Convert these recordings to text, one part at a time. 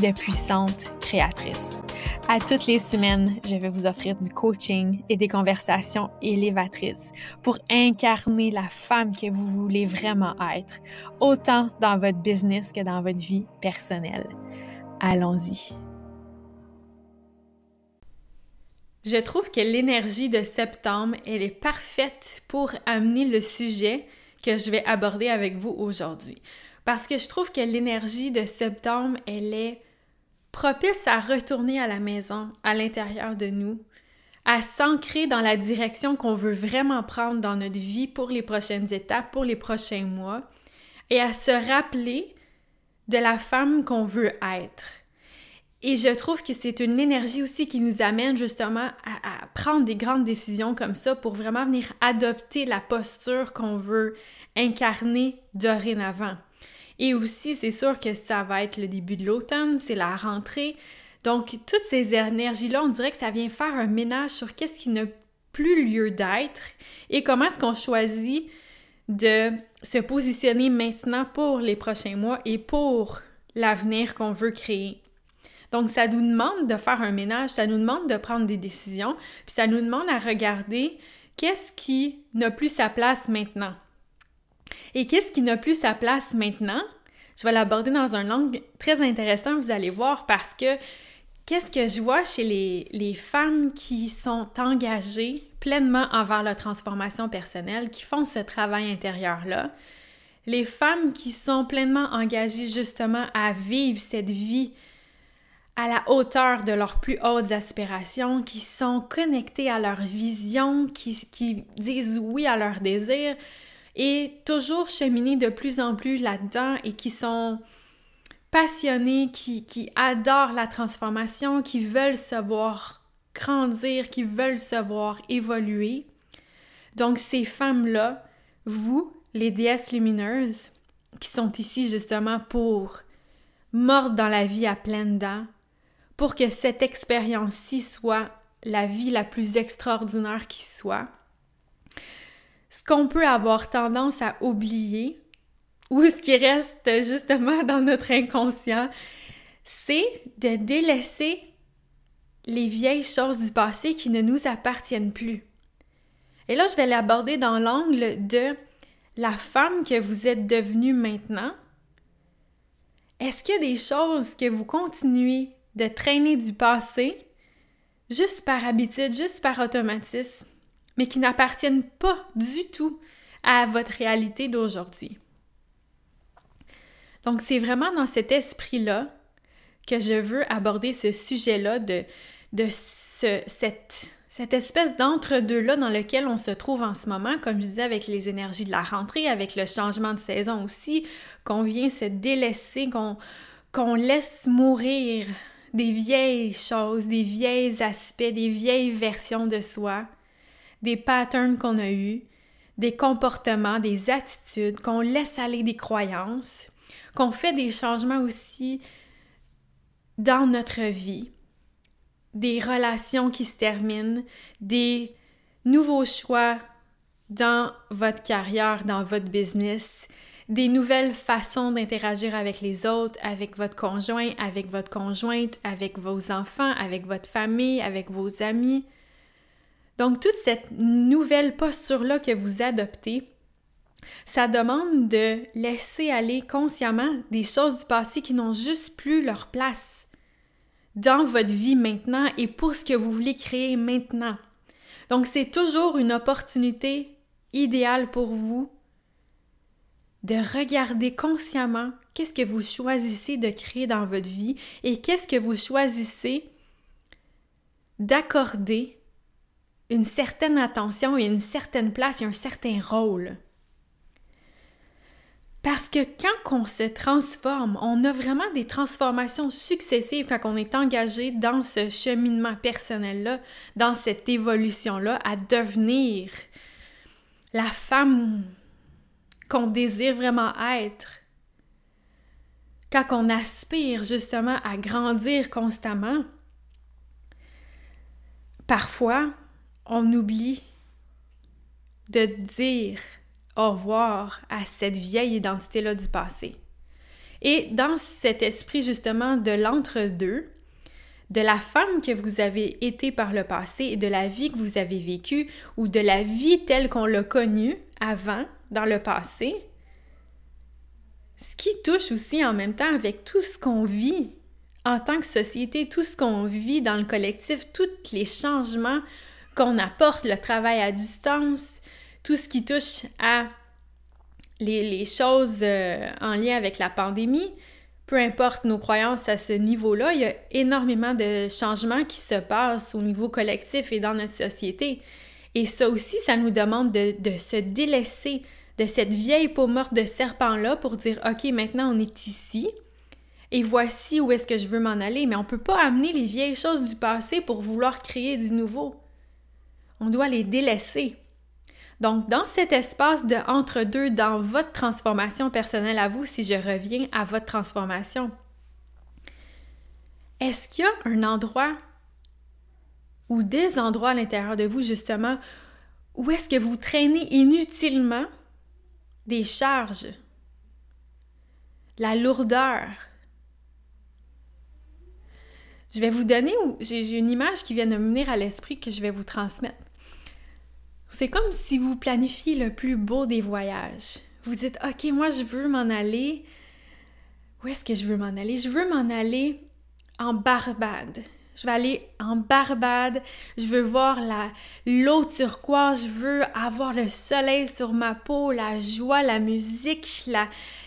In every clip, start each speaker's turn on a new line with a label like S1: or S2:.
S1: de puissantes créatrices. À toutes les semaines, je vais vous offrir du coaching et des conversations élévatrices pour incarner la femme que vous voulez vraiment être, autant dans votre business que dans votre vie personnelle. Allons-y. Je trouve que l'énergie de septembre, elle est parfaite pour amener le sujet que je vais aborder avec vous aujourd'hui. Parce que je trouve que l'énergie de septembre, elle est propice à retourner à la maison, à l'intérieur de nous, à s'ancrer dans la direction qu'on veut vraiment prendre dans notre vie pour les prochaines étapes, pour les prochains mois, et à se rappeler de la femme qu'on veut être. Et je trouve que c'est une énergie aussi qui nous amène justement à, prendre des grandes décisions comme ça pour vraiment venir adopter la posture qu'on veut incarner dorénavant. Et aussi, c'est sûr que ça va être le début de l'automne, c'est la rentrée. Donc, toutes ces énergies-là, on dirait que ça vient faire un ménage sur qu'est-ce qui n'a plus lieu d'être et comment est-ce qu'on choisit de se positionner maintenant pour les prochains mois et pour l'avenir qu'on veut créer. Donc, ça nous demande de faire un ménage, ça nous demande de prendre des décisions, puis ça nous demande à regarder qu'est-ce qui n'a plus sa place maintenant. Et qu'est-ce qui n'a plus sa place maintenant? Je vais l'aborder dans un angle très intéressant, vous allez voir, parce que qu'est-ce que je vois chez les, femmes qui sont engagées pleinement envers la transformation personnelle, qui font ce travail intérieur-là, les femmes qui sont pleinement engagées justement à vivre cette vie à la hauteur de leurs plus hautes aspirations, qui sont connectées à leur vision, qui, qui disent oui à leurs désirs, et toujours cheminer de plus en plus là-dedans et qui sont passionnés, qui, qui adorent la transformation, qui veulent se voir grandir, qui veulent se voir évoluer. Donc ces femmes-là, vous, les déesses lumineuses, qui sont ici justement pour mordre dans la vie à pleines dents, pour que cette expérience-ci soit la vie la plus extraordinaire qui soit, ce qu'on peut avoir tendance à oublier ou ce qui reste justement dans notre inconscient, c'est de délaisser les vieilles choses du passé qui ne nous appartiennent plus. Et là, je vais l'aborder dans l'angle de la femme que vous êtes devenue maintenant. Est-ce qu'il y a des choses que vous continuez de traîner du passé juste par habitude, juste par automatisme? Mais qui n'appartiennent pas du tout à votre réalité d'aujourd'hui. Donc, c'est vraiment dans cet esprit-là que je veux aborder ce sujet-là de, de cette, espèce d'entre-deux-là dans lequel on se trouve en ce moment, comme je disais, avec les énergies de la rentrée, avec le changement de saison aussi, qu'on vient se délaisser, qu'on laisse mourir des vieilles choses, des vieilles aspects, des vieilles versions de soi, des patterns qu'on a eus, des comportements, des attitudes, qu'on laisse aller des croyances, qu'on fait des changements aussi dans notre vie, des relations qui se terminent, des nouveaux choix dans votre carrière, dans votre business, des nouvelles façons d'interagir avec les autres, avec votre conjoint, avec votre conjointe, avec vos enfants, avec votre famille, avec vos amis. Donc, toute cette nouvelle posture-là que vous adoptez, ça demande de laisser aller consciemment des choses du passé qui n'ont juste plus leur place dans votre vie maintenant et pour ce que vous voulez créer maintenant. Donc, c'est toujours une opportunité idéale pour vous de regarder consciemment qu'est-ce que vous choisissez de créer dans votre vie et qu'est-ce que vous choisissez d'accorder une certaine attention et une certaine place et un certain rôle. Parce que quand on se transforme, on a vraiment des transformations successives quand on est engagé dans ce cheminement personnel-là, dans cette évolution-là, à devenir la femme qu'on désire vraiment être. Quand on aspire justement à grandir constamment, parfois on oublie de dire au revoir à cette vieille identité-là du passé. Et dans cet esprit justement de l'entre-deux, de la femme que vous avez été par le passé et de la vie que vous avez vécue ou de la vie telle qu'on l'a connue avant, dans le passé, ce qui touche aussi en même temps avec tout ce qu'on vit en tant que société, tout ce qu'on vit dans le collectif, tous les changements qu'on apporte, le travail à distance, tout ce qui touche à les, choses euh, en lien avec la pandémie, peu importe nos croyances à ce niveau-là, il y a énormément de changements qui se passent au niveau collectif et dans notre société. Et ça aussi, ça nous demande de, de se délaisser de cette vieille peau morte de serpent-là pour dire, OK, maintenant on est ici. Et voici où est-ce que je veux m'en aller. Mais on ne peut pas amener les vieilles choses du passé pour vouloir créer du nouveau. On doit les délaisser. Donc, dans cet espace de entre-deux, dans votre transformation personnelle à vous, si je reviens à votre transformation, est-ce qu'il y a un endroit ou des endroits à l'intérieur de vous, justement, où est-ce que vous traînez inutilement des charges, la lourdeur? Je vais vous donner, j'ai une image qui vient de me venir à l'esprit que je vais vous transmettre. C'est comme si vous planifiez le plus beau des voyages. Vous dites, OK, moi, je veux m'en aller. Où est-ce que je veux m'en aller? Je veux m'en aller en Barbade. Je vais aller en Barbade. Je veux voir l'eau turquoise. Je veux avoir le soleil sur ma peau, la joie, la musique,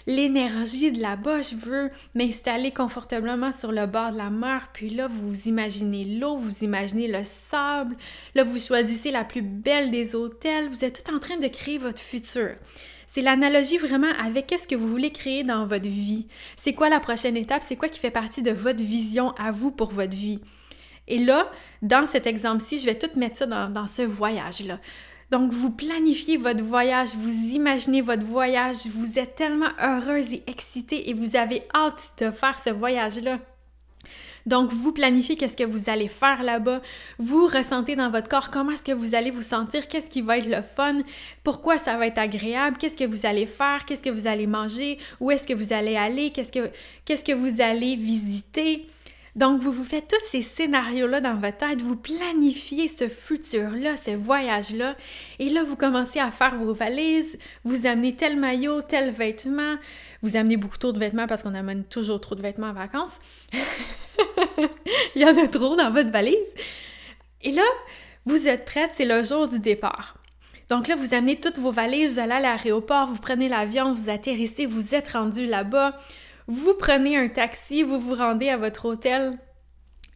S1: l'énergie de là-bas. Je veux m'installer confortablement sur le bord de la mer. Puis là, vous imaginez l'eau, vous imaginez le sable. Là, vous choisissez la plus belle des hôtels. Vous êtes tout en train de créer votre futur. C'est l'analogie vraiment avec qu'est-ce que vous voulez créer dans votre vie. C'est quoi la prochaine étape? C'est quoi qui fait partie de votre vision à vous pour votre vie? Et là, dans cet exemple-ci, je vais tout mettre ça dans, dans ce voyage-là. Donc, vous planifiez votre voyage, vous imaginez votre voyage, vous êtes tellement heureuse et excitée et vous avez hâte de faire ce voyage-là. Donc, vous planifiez qu'est-ce que vous allez faire là-bas. Vous ressentez dans votre corps comment est-ce que vous allez vous sentir, qu'est-ce qui va être le fun, pourquoi ça va être agréable, qu'est-ce que vous allez faire, qu'est-ce que vous allez manger, où est-ce que vous allez aller, qu'est-ce que, qu'est-ce que vous allez visiter. Donc, vous vous faites tous ces scénarios-là dans votre tête, vous planifiez ce futur-là, ce voyage-là, et là, vous commencez à faire vos valises, vous amenez tel maillot, tel vêtement, vous amenez beaucoup trop de vêtements parce qu'on amène toujours trop de vêtements en vacances. Il y en a trop dans votre valise. Et là, vous êtes prête, c'est le jour du départ. Donc là, vous amenez toutes vos valises, vous allez à l'aéroport, vous prenez l'avion, vous atterrissez, vous êtes rendu là-bas, vous prenez un taxi, vous vous rendez à votre hôtel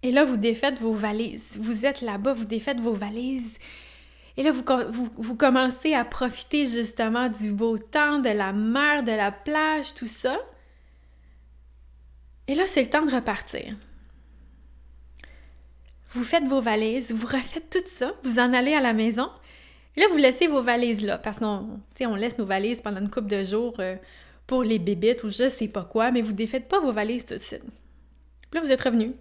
S1: et là, vous défaites vos valises. Vous êtes là-bas, vous défaites vos valises. Et là, vous, commencez à profiter justement du beau temps, de la mer, de la plage, tout ça. Et là, c'est le temps de repartir. Vous faites vos valises, vous refaites tout ça, vous en allez à la maison. Et là, vous laissez vos valises là, parce qu'on on laisse nos valises pendant une couple de jours euh, pour les bébites ou je sais pas quoi, mais vous défaites pas vos valises tout de suite. Là, vous êtes revenu.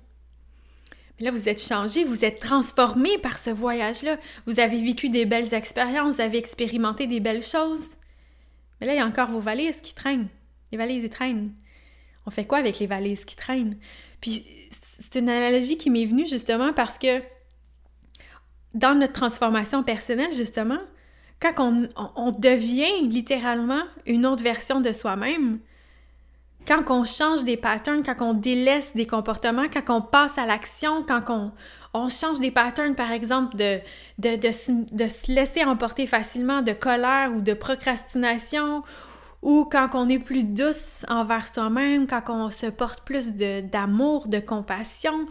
S1: là, vous êtes changé, vous êtes transformé par ce voyage-là. Vous avez vécu des belles expériences, vous avez expérimenté des belles choses. Mais là, il y a encore vos valises qui traînent. Les valises, ils traînent. On fait quoi avec les valises qui traînent? Puis c'est une analogie qui m'est venue justement parce que dans notre transformation personnelle, justement, quand on, devient littéralement une autre version de soi-même, quand on change des patterns, quand on délaisse des comportements, quand on passe à l'action, quand on, on, change des patterns, par exemple, de, de, de, se laisser emporter facilement de colère ou de procrastination, ou quand on est plus douce envers soi-même, quand on se porte plus d'amour, de, compassion,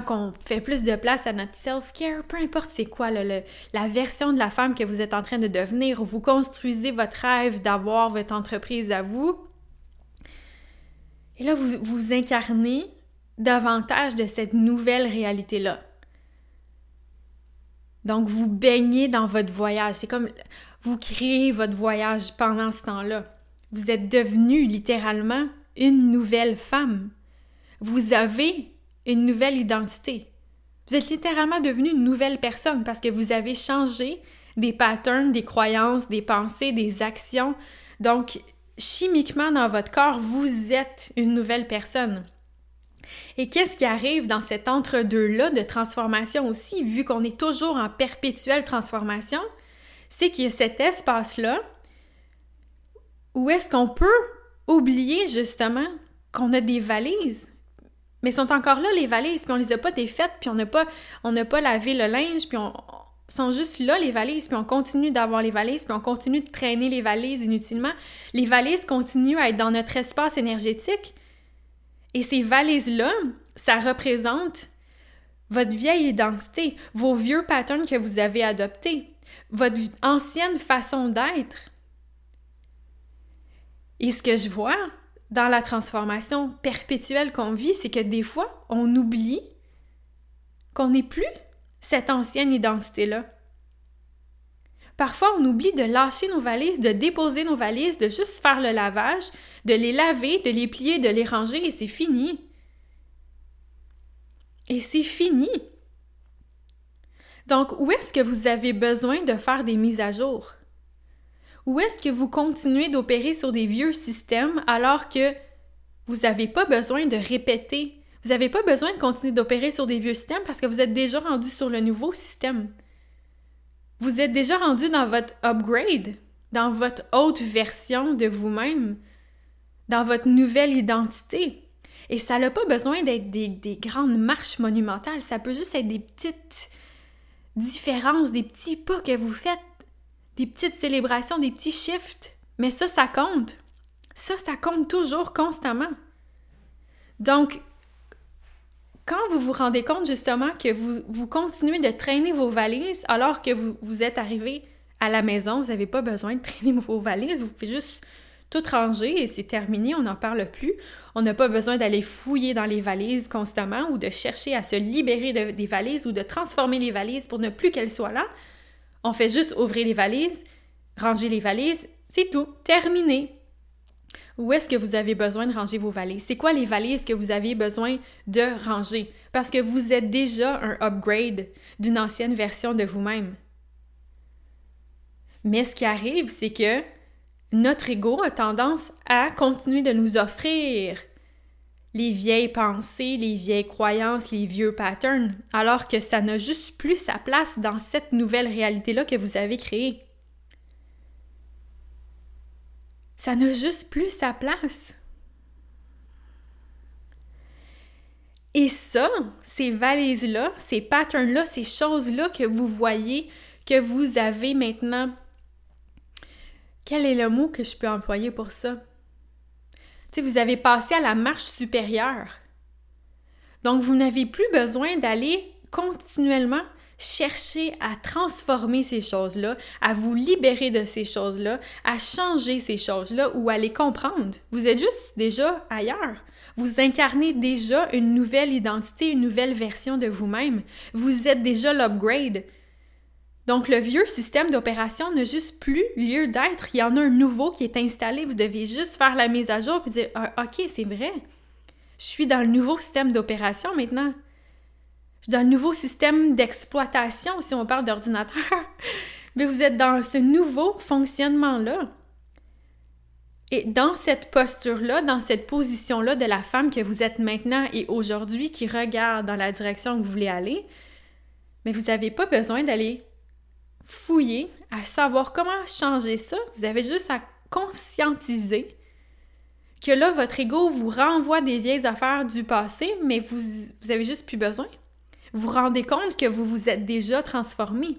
S1: quand on fait plus de place à notre self-care, peu importe c'est quoi la version de la femme que vous êtes en train de devenir, ou vous construisez votre rêve d'avoir votre entreprise à vous, et là, vous, vous incarnez davantage de cette nouvelle réalité-là. Donc, vous baignez dans votre voyage. C'est comme vous créez votre voyage pendant ce temps-là. Vous êtes devenu littéralement une nouvelle femme. Vous avez une nouvelle identité. Vous êtes littéralement devenu une nouvelle personne parce que vous avez changé des patterns, des croyances, des pensées, des actions. Donc, chimiquement dans votre corps, vous êtes une nouvelle personne. Et qu'est-ce qui arrive dans cet entre-deux-là de transformation aussi, vu qu'on est toujours en perpétuelle transformation, c'est qu'il y a cet espace-là où est-ce qu'on peut oublier justement qu'on a des valises. Mais sont encore là les valises, puis on les a pas défaites, puis on n'a pas, on n'a pas lavé le linge, puis on, sont juste là les valises, puis on continue d'avoir les valises, puis on continue de traîner les valises inutilement. Les valises continuent à être dans notre espace énergétique, et ces valises-là, ça représente votre vieille identité, vos vieux patterns que vous avez adoptés, votre ancienne façon d'être. Et ce que je vois dans la transformation perpétuelle qu'on vit, c'est que des fois, on oublie qu'on n'est plus cette ancienne identité-là. Parfois, on oublie de lâcher nos valises, de déposer nos valises, de juste faire le lavage, de les laver, de les plier, de les ranger et c'est fini. Et c'est fini. Donc, où est-ce que vous avez besoin de faire des mises à jour? Où est-ce que vous continuez d'opérer sur des vieux systèmes alors que vous n'avez pas besoin de répéter? Vous n'avez pas besoin de continuer d'opérer sur des vieux systèmes parce que vous êtes déjà rendu sur le nouveau système. Vous êtes déjà rendu dans votre upgrade, dans votre haute version de vous-même, dans votre nouvelle identité. Et ça n'a pas besoin d'être des, des, grandes marches monumentales, ça peut juste être des petites différences, des petits pas que vous faites, des petites célébrations, des petits shifts. Mais ça, ça compte. Ça, ça compte toujours constamment. Donc, quand vous vous rendez compte justement que vous, continuez de traîner vos valises alors que vous, vous êtes arrivé à la maison, vous n'avez pas besoin de traîner vos valises, vous pouvez juste tout ranger et c'est terminé, on n'en parle plus. On n'a pas besoin d'aller fouiller dans les valises constamment ou de chercher à se libérer des valises ou de transformer les valises pour ne plus qu'elles soient là. On fait juste ouvrir les valises, ranger les valises, c'est tout, terminé. Où est-ce que vous avez besoin de ranger vos valises? C'est quoi les valises que vous avez besoin de ranger? Parce que vous êtes déjà un upgrade d'une ancienne version de vous-même. Mais ce qui arrive, c'est que notre ego a tendance à continuer de nous offrir les vieilles pensées, les vieilles croyances, les vieux patterns, alors que ça n'a juste plus sa place dans cette nouvelle réalité-là que vous avez créée. Ça n'a juste plus sa place. Et ça, ces valises-là, ces patterns-là, ces choses-là que vous voyez, que vous avez maintenant, quel est le mot que je peux employer pour ça? Vous avez passé à la marche supérieure. Donc, vous n'avez plus besoin d'aller continuellement cherchez à transformer ces choses-là, à vous libérer de ces choses-là, à changer ces choses-là ou à les comprendre. Vous êtes juste déjà ailleurs. Vous incarnez déjà une nouvelle identité, une nouvelle version de vous-même. Vous êtes déjà l'upgrade. Donc le vieux système d'opération n'a juste plus lieu d'être. Il y en a un nouveau qui est installé. Vous devez juste faire la mise à jour et dire ah, OK, c'est vrai. Je suis dans le nouveau système d'opération maintenant dans le nouveau système d'exploitation, si on parle d'ordinateur. Mais vous êtes dans ce nouveau fonctionnement-là. Et dans cette posture-là, dans cette position-là de la femme que vous êtes maintenant et aujourd'hui qui regarde dans la direction que vous voulez aller, mais vous n'avez pas besoin d'aller fouiller à savoir comment changer ça. Vous avez juste à conscientiser que là, votre ego vous renvoie des vieilles affaires du passé, mais vous, vous avez juste plus besoin vous rendez compte que vous vous êtes déjà transformé.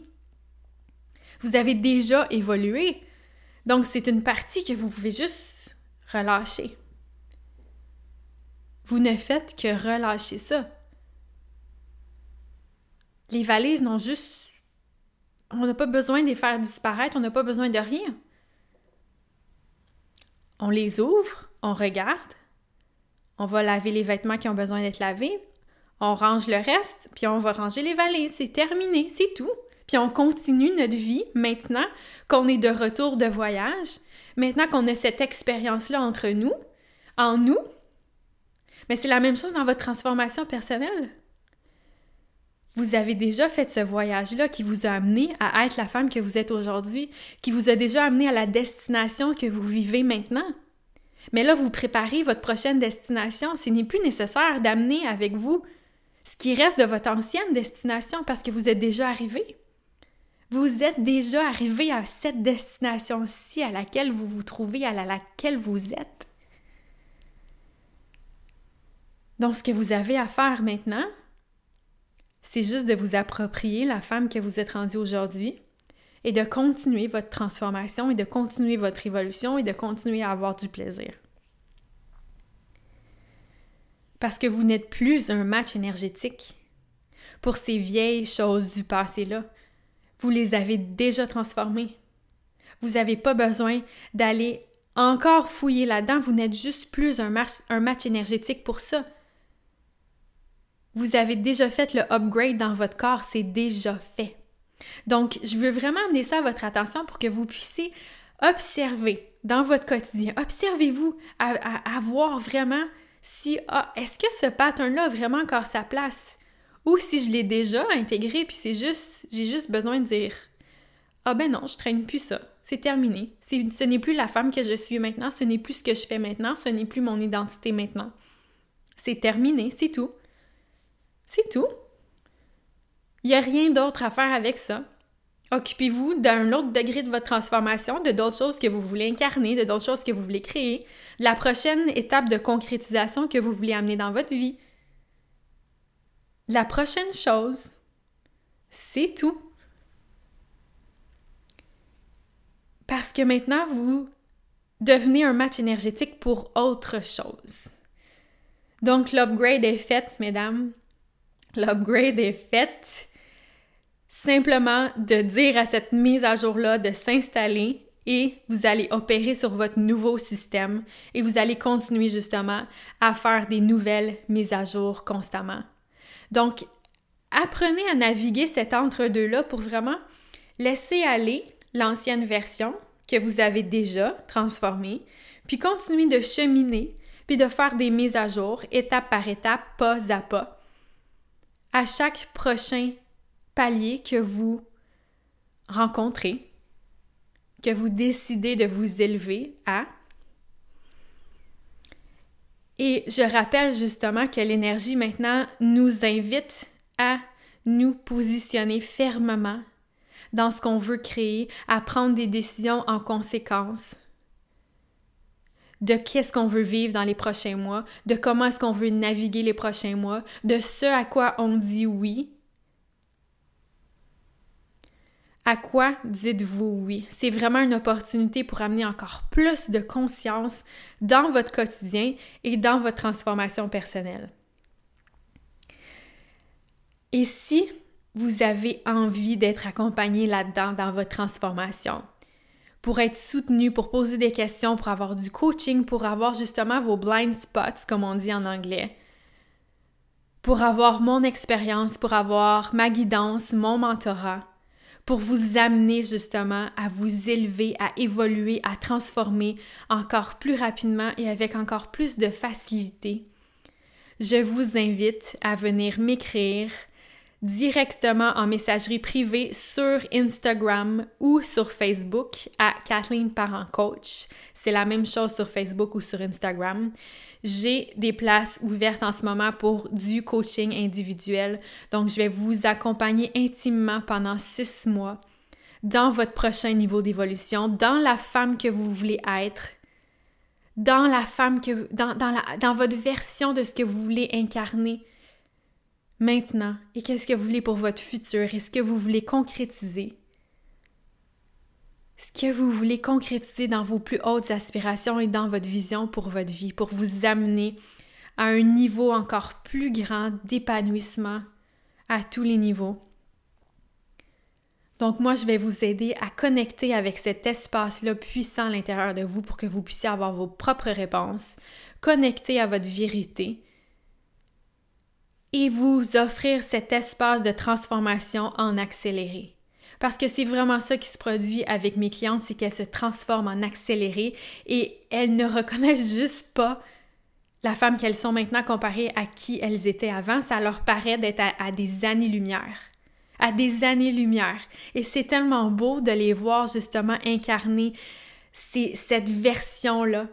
S1: Vous avez déjà évolué. Donc, c'est une partie que vous pouvez juste relâcher. Vous ne faites que relâcher ça. Les valises n'ont juste... On n'a pas besoin de les faire disparaître, on n'a pas besoin de rien. On les ouvre, on regarde, on va laver les vêtements qui ont besoin d'être lavés, on range le reste, puis on va ranger les valises. C'est terminé, c'est tout. Puis on continue notre vie maintenant qu'on est de retour de voyage, maintenant qu'on a cette expérience-là entre nous, en nous. Mais c'est la même chose dans votre transformation personnelle. Vous avez déjà fait ce voyage-là qui vous a amené à être la femme que vous êtes aujourd'hui, qui vous a déjà amené à la destination que vous vivez maintenant. Mais là, vous préparez votre prochaine destination. Ce n'est plus nécessaire d'amener avec vous ce qui reste de votre ancienne destination parce que vous êtes déjà arrivé. Vous êtes déjà arrivé à cette destination-ci à laquelle vous vous trouvez, à laquelle vous êtes. Donc, ce que vous avez à faire maintenant, c'est juste de vous approprier la femme que vous êtes rendue aujourd'hui et de continuer votre transformation et de continuer votre évolution et de continuer à avoir du plaisir. Parce que vous n'êtes plus un match énergétique pour ces vieilles choses du passé-là. Vous les avez déjà transformées. Vous n'avez pas besoin d'aller encore fouiller là-dedans. Vous n'êtes juste plus un match, énergétique pour ça. Vous avez déjà fait le upgrade dans votre corps, c'est déjà fait. Donc, je veux vraiment amener ça à votre attention pour que vous puissiez observer dans votre quotidien. Observez-vous à, voir vraiment si, ah, est-ce que ce pattern-là a vraiment encore sa place? Ou si je l'ai déjà intégré, puis c'est juste, j'ai juste besoin de dire, ah ben non, je traîne plus ça. C'est terminé. ce n'est plus la femme que je suis maintenant, ce n'est plus ce que je fais maintenant, ce n'est plus mon identité maintenant. C'est terminé, c'est tout. C'est tout. Il n'y a rien d'autre à faire avec ça. Occupez-vous d'un autre degré de votre transformation, de d'autres choses que vous voulez incarner, de d'autres choses que vous voulez créer, la prochaine étape de concrétisation que vous voulez amener dans votre vie. La prochaine chose, c'est tout. Parce que maintenant, vous devenez un match énergétique pour autre chose. Donc, l'upgrade est fait, mesdames. L'upgrade est fait. Simplement de dire à cette mise à jour-là de s'installer et vous allez opérer sur votre nouveau système et vous allez continuer justement à faire des nouvelles mises à jour constamment. Donc, apprenez à naviguer cet entre-deux-là pour vraiment laisser aller l'ancienne version que vous avez déjà transformée, puis continuer de cheminer, puis de faire des mises à jour étape par étape, pas à pas, à chaque prochain palier que vous rencontrez, que vous décidez de vous élever à. Et je rappelle justement que l'énergie maintenant nous invite à nous positionner fermement dans ce qu'on veut créer, à prendre des décisions en conséquence de qu'est-ce qu'on veut vivre dans les prochains mois, de comment est-ce qu'on veut naviguer les prochains mois, de ce à quoi on dit oui. À quoi dites-vous oui? C'est vraiment une opportunité pour amener encore plus de conscience dans votre quotidien et dans votre transformation personnelle. Et si vous avez envie d'être accompagné là-dedans dans votre transformation, pour être soutenu, pour poser des questions, pour avoir du coaching, pour avoir justement vos blind spots, comme on dit en anglais, pour avoir mon expérience, pour avoir ma guidance, mon mentorat, pour vous amener justement à vous élever, à évoluer, à transformer encore plus rapidement et avec encore plus de facilité. Je vous invite à venir m'écrire directement en messagerie privée sur Instagram ou sur Facebook à Kathleen Parent Coach. C'est la même chose sur Facebook ou sur Instagram. J'ai des places ouvertes en ce moment pour du coaching individuel. Donc, je vais vous accompagner intimement pendant six mois dans votre prochain niveau d'évolution, dans la femme que vous voulez être, dans la femme que, dans, dans, la, dans votre version de ce que vous voulez incarner maintenant? Et qu'est-ce que vous voulez pour votre futur? Est ce que vous voulez concrétiser? Ce que vous voulez concrétiser dans vos plus hautes aspirations et dans votre vision pour votre vie, pour vous amener à un niveau encore plus grand d'épanouissement à tous les niveaux, Donc moi, je vais vous aider à connecter avec cet espace-là puissant à l'intérieur de vous pour que vous puissiez avoir vos propres réponses, connecter à votre vérité et vous offrir cet espace de transformation en accéléré. Parce que c'est vraiment ça qui se produit avec mes clientes, c'est qu'elles se transforment en accéléré et elles ne reconnaissent juste pas la femme qu'elles sont maintenant comparée à qui elles étaient avant. Ça leur paraît d'être à, des années-lumière. À des années-lumière. Et c'est tellement beau de les voir justement incarner cette version-là.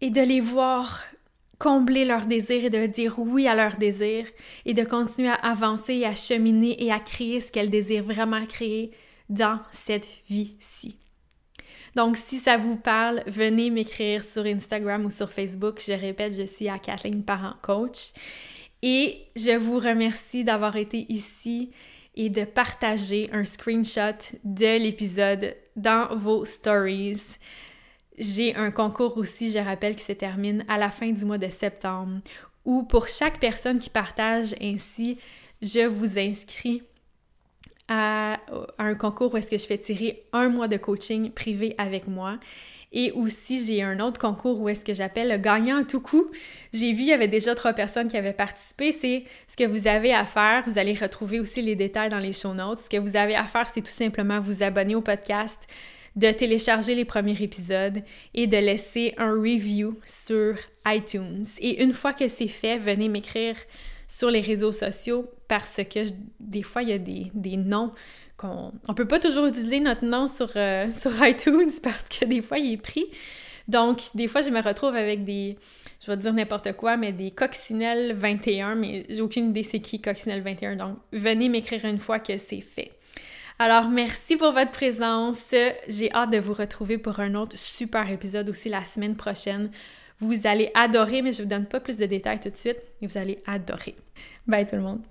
S1: Et de les voir combler leurs désirs et de dire oui à leurs désirs et de continuer à avancer et à cheminer et à créer ce qu'elles désirent vraiment créer dans cette vie-ci. Donc, si ça vous parle, venez m'écrire sur Instagram ou sur Facebook. Je répète, je suis à Kathleen Parent Coach. Et je vous remercie d'avoir été ici et de partager un screenshot de l'épisode dans vos stories. J'ai un concours aussi, je rappelle, qui se termine à la fin du mois de septembre, où pour chaque personne qui partage ainsi, je vous inscris à, un concours où est-ce que je fais tirer un mois de coaching privé avec moi. Et aussi, j'ai un autre concours où est-ce que j'appelle le gagnant à tout coup. J'ai vu, il y avait déjà trois personnes qui avaient participé. C'est ce que vous avez à faire. Vous allez retrouver aussi les détails dans les show notes. Ce que vous avez à faire, c'est tout simplement vous abonner au podcast, de télécharger les premiers épisodes et de laisser un review sur iTunes. Et une fois que c'est fait, venez m'écrire sur les réseaux sociaux parce que des fois, il y a des, des noms qu'on... On peut pas toujours utiliser notre nom sur, euh, sur iTunes parce que des fois, il est pris. Donc, des fois, je me retrouve avec des, je vais dire n'importe quoi, mais des coccinelles 21, mais j'ai aucune idée c'est qui coccinelle 21. Donc, venez m'écrire une fois que c'est fait. Alors, merci pour votre présence. J'ai hâte de vous retrouver pour un autre super épisode aussi la semaine prochaine. Vous allez adorer, mais je ne vous donne pas plus de détails tout de suite. Vous allez adorer. Bye tout le monde.